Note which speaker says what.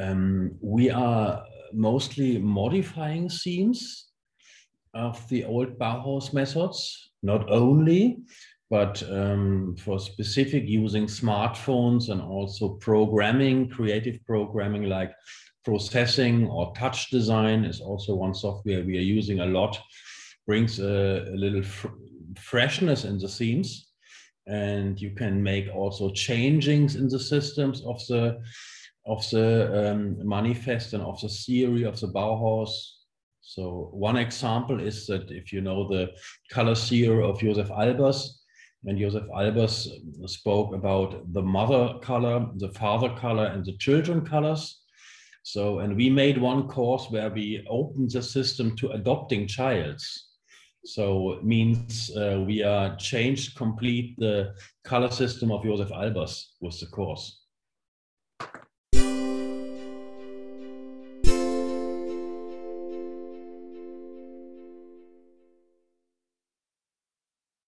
Speaker 1: um, we are mostly modifying themes of the old Bauhaus methods, not only, but um, for specific using smartphones and also programming, creative programming like processing or touch design is also one software we are using a lot, brings a, a little fr freshness in the themes. And you can make also changings in the systems of the of the um, manifest and of the theory of the Bauhaus. So one example is that if you know the color theory of Josef Albers, and Josef Albers spoke about the mother color, the father color, and the children colors. So, and we made one course where we opened the system to adopting childs. So it means uh, we are changed complete the color system of Josef Albers with the course.